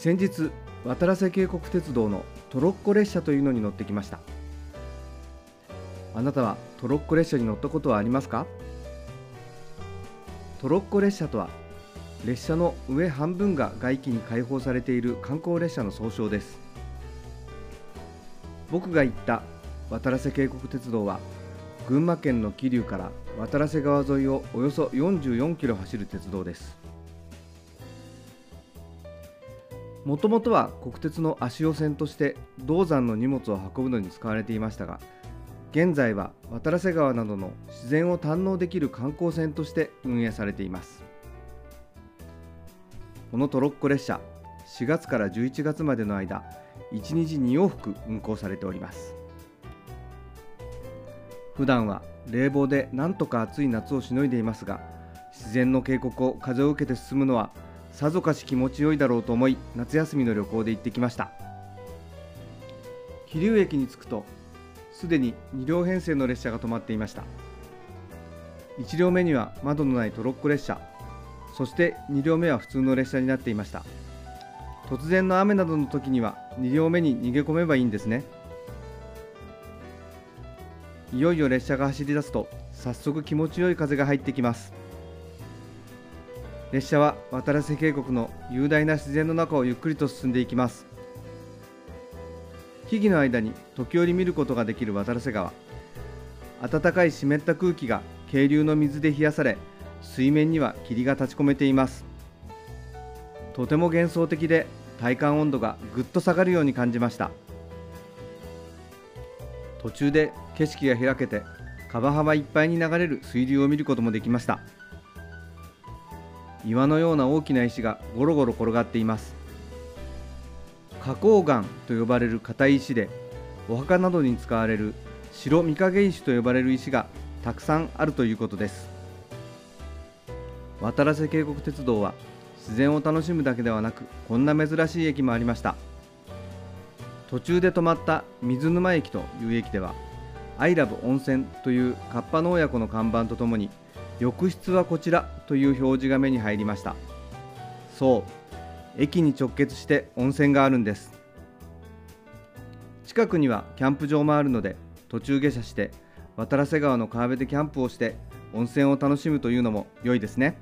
先日渡良瀬渓谷鉄道のトロッコ列車というのに乗ってきました。あなたはトロッコ列車に乗ったことはありますか？トロッコ列車とは列車の上半分が外気に開放されている観光列車の総称です。僕が行った渡良瀬渓谷鉄道は群馬県の桐生から渡良瀬川沿いをおよそ44キロ走る鉄道です。もともとは国鉄の足尾線として銅山の荷物を運ぶのに使われていましたが現在は渡良瀬川などの自然を堪能できる観光船として運営されています。このトロッコ列車4月から11月までの間1日2往復運行されております。普段は冷房でなんとか暑い夏をしのいでいますが自然の渓谷を風を受けて進むのはさぞかし気持ちよいだろうと思い夏休みの旅行で行ってきました。桐生駅に着くとすでに2両編成の列車が止まっていました。1両目には窓のないトロッコ列車。そして2両目は普通の列車になっていました。突然の雨などの時には2両目に逃げ込めばいいんですね。いよいよ列車が走り出すと早速気持ちよい風が入ってきます。列車は渡良瀬渓谷の雄大な自然の中をゆっくりと進んでいきます。木々の間に時折見ることができる渡良瀬川。暖かい湿った空気が渓流の水で冷やされ水面には霧が立ち込めています。とても幻想的で体感温度がぐっと下がるように感じました。途中で景色が開けて川幅いっぱいに流れる水流を見ることもできました。岩のような大きな石がゴロゴロ転がっています。花崗岩と呼ばれる硬い石でお墓などに使われる白御影石と呼ばれる石がたくさんあるということです。渡良瀬渓谷鉄道は自然を楽しむだけではなくこんな珍しい駅もありました。途中で止まった水沼駅という駅では「アイラブ温泉」というカッパの親子の看板とともに浴室はこちらという表示が目に入りました。そう駅に直結して温泉があるんです。近くにはキャンプ場もあるので途中下車して渡良瀬川の川辺でキャンプをして温泉を楽しむというのも良いですね。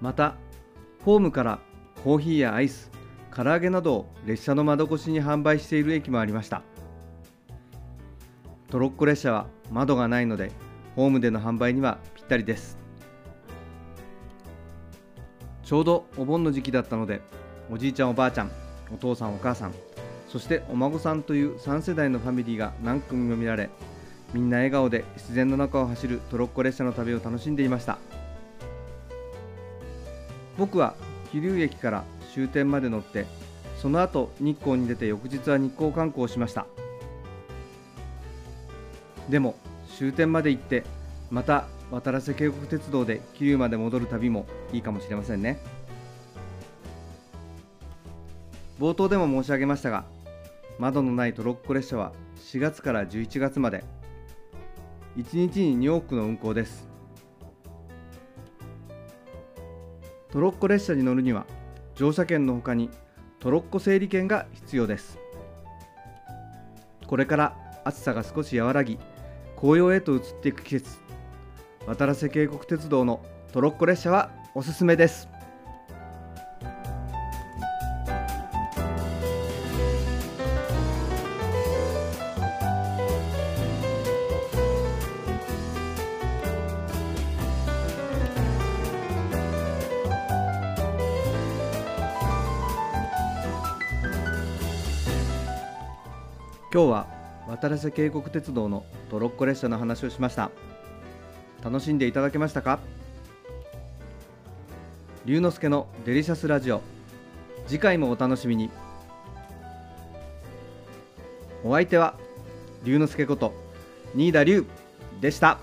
またホームからコーヒーやアイス唐揚げなどを列車の窓越しに販売している駅もありました。トロッコ列車は窓がないのでホームでの販売にはぴったりです。ちょうどお盆の時期だったのでおじいちゃんおばあちゃんお父さんお母さんそしてお孫さんという3世代のファミリーが何組も見られみんな笑顔で自然の中を走るトロッコ列車の旅を楽しんでいました。僕は桐生駅から終点まで乗ってその後日光に出て翌日は日光観光をしました。でも終点まで行ってまた渡良瀬渓谷鉄道で桐生まで戻る旅もいいかもしれませんね。冒頭でも申し上げましたが窓のないトロッコ列車は4月から11月まで1日に2往復の運行です。トロッコ列車に乗るには乗車券のほかにトロッコ整理券が必要です。これから暑さが少し和らぎ紅葉へと移っていく季節。渡良瀬渓谷鉄道のトロッコ列車はおすすめです。今日は渡良瀬渓谷鉄道のトロッコ列車の話をしました。楽しんでいただけましたか？龍之介のデリシャスラジオ。次回もお楽しみに。お相手は龍之介こと新田龍でした。